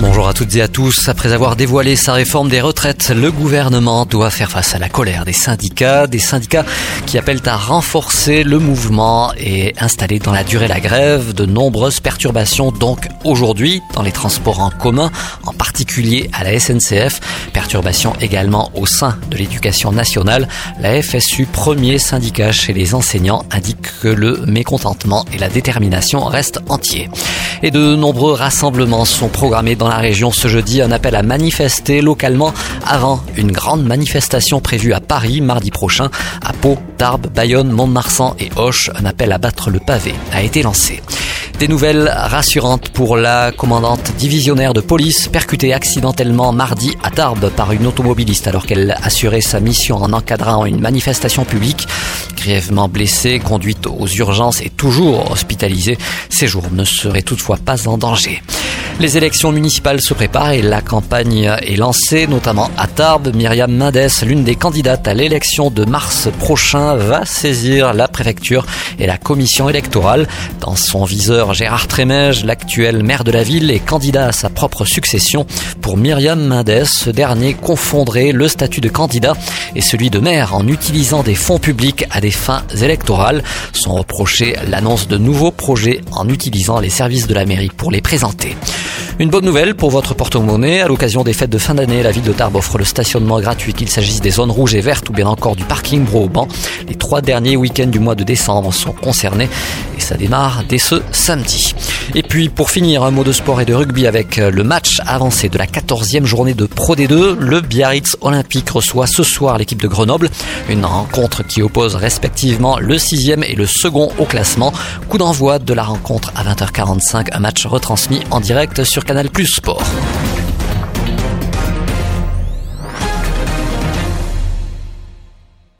Bonjour à toutes et à tous. Après avoir dévoilé sa réforme des retraites, le gouvernement doit faire face à la colère des syndicats, des syndicats qui appellent à renforcer le mouvement et installer dans la durée la grève. De nombreuses perturbations donc aujourd'hui dans les transports en commun, en particulier à la SNCF. Perturbations également au sein de l'éducation nationale. La FSU, premier syndicat chez les enseignants, indique que le mécontentement et la détermination restent entiers. Et de nombreux rassemblements sont programmés dans la région ce jeudi. Un appel à manifester localement avant une grande manifestation prévue à Paris mardi prochain. À Pau, Tarbes, Bayonne, Mont-de-Marsan et Hoche, un appel à battre le pavé a été lancé. Des nouvelles rassurantes pour la commandante divisionnaire de police percutée accidentellement mardi à Tarbes par une automobiliste alors qu'elle assurait sa mission en encadrant une manifestation publique. Grièvement blessée, conduite aux urgences et toujours hospitalisée, ses jours ne seraient toutefois pas en danger. Les élections municipales se préparent et la campagne est lancée, notamment à Tarbes. Myriam Mendes, l'une des candidates à l'élection de mars prochain, va saisir la préfecture et la commission électorale. Dans son viseur, Gérard Trémège, l'actuel maire de la ville, est candidat à sa propre succession. Pour Myriam Mendes, ce dernier confondrait le statut de candidat et celui de maire en utilisant des fonds publics à des fins électorales. Sont reprochés l'annonce de nouveaux projets en utilisant les services de la mairie pour les présenter. Une bonne nouvelle pour votre porte-monnaie. À l'occasion des fêtes de fin d'année, la ville de Tarbes offre le stationnement gratuit, qu'il s'agisse des zones rouges et vertes ou bien encore du parking Bro-Ban. Les trois derniers week-ends du mois de décembre sont concernés et ça démarre dès ce samedi. Et puis pour finir, un mot de sport et de rugby avec le match avancé de la 14e journée de Pro D2. Le Biarritz Olympique reçoit ce soir l'équipe de Grenoble. Une rencontre qui oppose respectivement le 6e et le second au classement. Coup d'envoi de la rencontre à 20h45, un match retransmis en direct sur Canal Plus Sport.